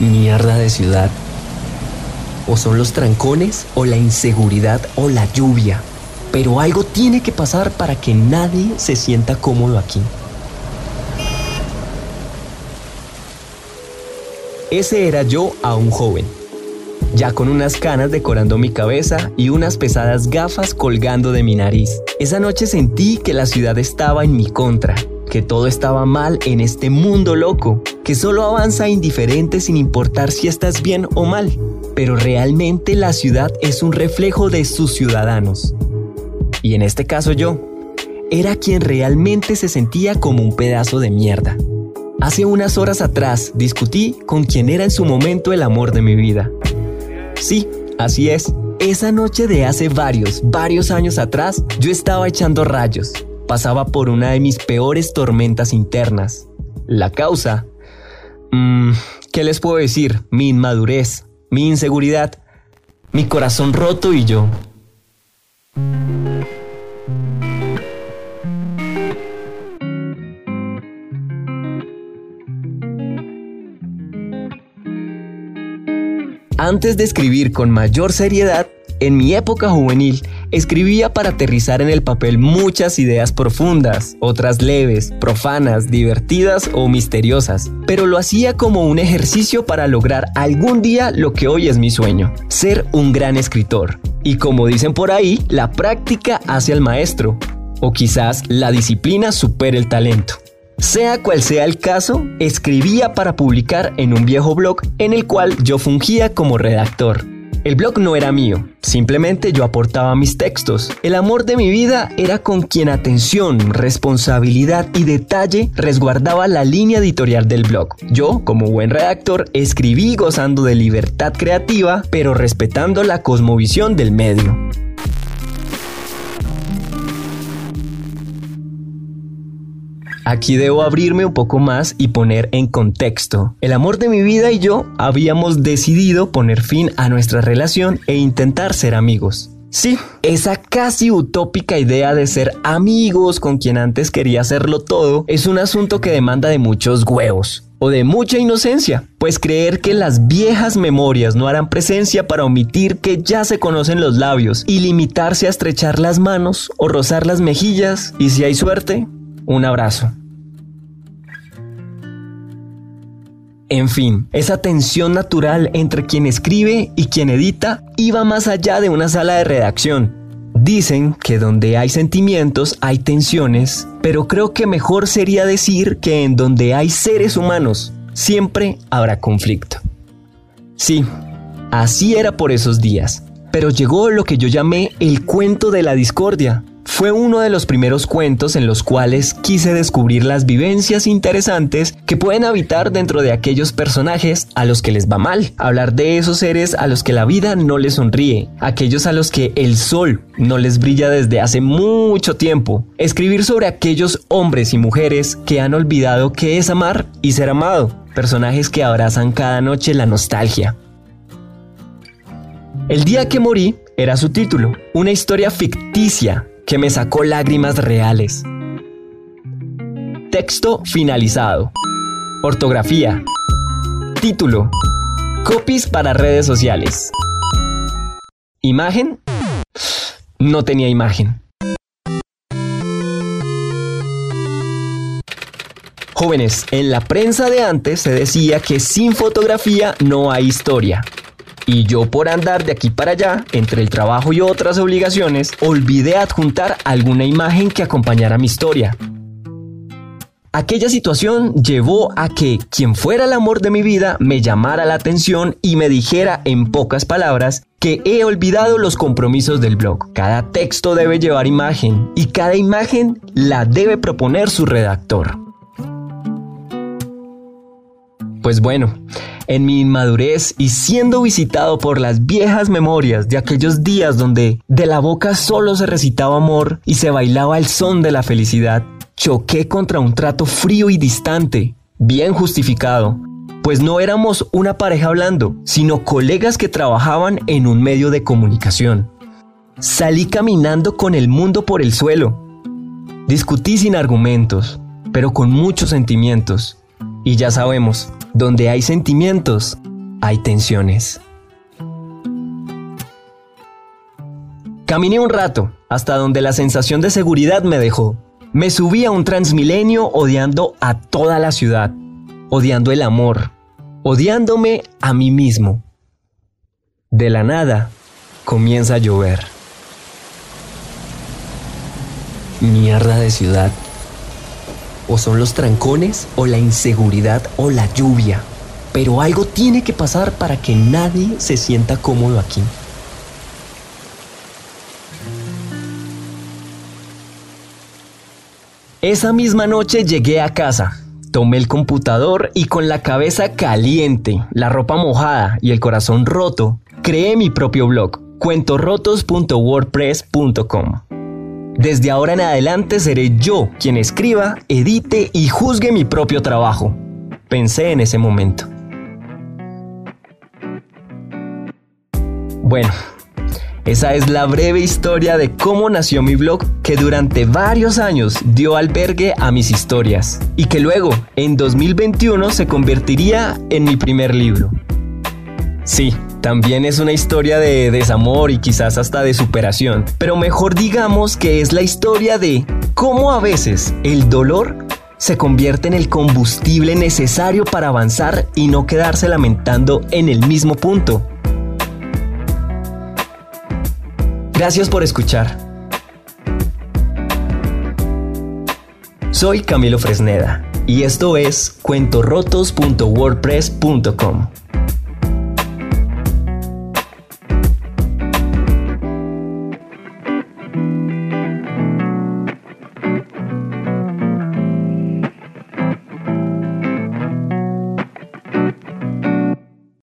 Mierda de ciudad. O son los trancones, o la inseguridad, o la lluvia. Pero algo tiene que pasar para que nadie se sienta cómodo aquí. Ese era yo a un joven, ya con unas canas decorando mi cabeza y unas pesadas gafas colgando de mi nariz. Esa noche sentí que la ciudad estaba en mi contra, que todo estaba mal en este mundo loco, que solo avanza indiferente sin importar si estás bien o mal. Pero realmente la ciudad es un reflejo de sus ciudadanos. Y en este caso yo, era quien realmente se sentía como un pedazo de mierda. Hace unas horas atrás discutí con quien era en su momento el amor de mi vida. Sí, así es. Esa noche de hace varios, varios años atrás, yo estaba echando rayos. Pasaba por una de mis peores tormentas internas. La causa... Mmm, ¿Qué les puedo decir? Mi inmadurez, mi inseguridad, mi corazón roto y yo. Antes de escribir con mayor seriedad, en mi época juvenil, escribía para aterrizar en el papel muchas ideas profundas, otras leves, profanas, divertidas o misteriosas, pero lo hacía como un ejercicio para lograr algún día lo que hoy es mi sueño, ser un gran escritor. Y como dicen por ahí, la práctica hace al maestro, o quizás la disciplina supera el talento. Sea cual sea el caso, escribía para publicar en un viejo blog en el cual yo fungía como redactor. El blog no era mío, simplemente yo aportaba mis textos. El amor de mi vida era con quien atención, responsabilidad y detalle resguardaba la línea editorial del blog. Yo, como buen redactor, escribí gozando de libertad creativa, pero respetando la cosmovisión del medio. Aquí debo abrirme un poco más y poner en contexto. El amor de mi vida y yo habíamos decidido poner fin a nuestra relación e intentar ser amigos. Sí, esa casi utópica idea de ser amigos con quien antes quería hacerlo todo es un asunto que demanda de muchos huevos o de mucha inocencia, pues creer que las viejas memorias no harán presencia para omitir que ya se conocen los labios y limitarse a estrechar las manos o rozar las mejillas y si hay suerte, un abrazo. En fin, esa tensión natural entre quien escribe y quien edita iba más allá de una sala de redacción. Dicen que donde hay sentimientos hay tensiones, pero creo que mejor sería decir que en donde hay seres humanos siempre habrá conflicto. Sí, así era por esos días, pero llegó lo que yo llamé el cuento de la discordia, fue uno de los primeros cuentos en los cuales quise descubrir las vivencias interesantes que pueden habitar dentro de aquellos personajes a los que les va mal. Hablar de esos seres a los que la vida no les sonríe, aquellos a los que el sol no les brilla desde hace mucho tiempo. Escribir sobre aquellos hombres y mujeres que han olvidado qué es amar y ser amado. Personajes que abrazan cada noche la nostalgia. El día que morí era su título, una historia ficticia que me sacó lágrimas reales. Texto finalizado. Ortografía. Título. Copies para redes sociales. Imagen. No tenía imagen. Jóvenes, en la prensa de antes se decía que sin fotografía no hay historia. Y yo por andar de aquí para allá, entre el trabajo y otras obligaciones, olvidé adjuntar alguna imagen que acompañara mi historia. Aquella situación llevó a que quien fuera el amor de mi vida me llamara la atención y me dijera en pocas palabras que he olvidado los compromisos del blog. Cada texto debe llevar imagen y cada imagen la debe proponer su redactor. Pues bueno, en mi inmadurez y siendo visitado por las viejas memorias de aquellos días donde de la boca solo se recitaba amor y se bailaba el son de la felicidad, choqué contra un trato frío y distante, bien justificado, pues no éramos una pareja hablando, sino colegas que trabajaban en un medio de comunicación. Salí caminando con el mundo por el suelo. Discutí sin argumentos, pero con muchos sentimientos. Y ya sabemos, donde hay sentimientos, hay tensiones. Caminé un rato, hasta donde la sensación de seguridad me dejó. Me subí a un transmilenio odiando a toda la ciudad, odiando el amor, odiándome a mí mismo. De la nada, comienza a llover. Mierda de ciudad. O son los trancones, o la inseguridad, o la lluvia. Pero algo tiene que pasar para que nadie se sienta cómodo aquí. Esa misma noche llegué a casa, tomé el computador y con la cabeza caliente, la ropa mojada y el corazón roto, creé mi propio blog, cuentorotos.wordpress.com. Desde ahora en adelante seré yo quien escriba, edite y juzgue mi propio trabajo. Pensé en ese momento. Bueno, esa es la breve historia de cómo nació mi blog que durante varios años dio albergue a mis historias y que luego, en 2021, se convertiría en mi primer libro. Sí, también es una historia de desamor y quizás hasta de superación, pero mejor digamos que es la historia de cómo a veces el dolor se convierte en el combustible necesario para avanzar y no quedarse lamentando en el mismo punto. Gracias por escuchar. Soy Camilo Fresneda y esto es cuentorotos.wordpress.com.